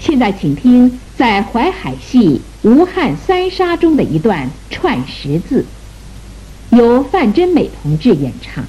现在请听在淮海戏吴汉三杀中的一段串十字，由范真美同志演唱。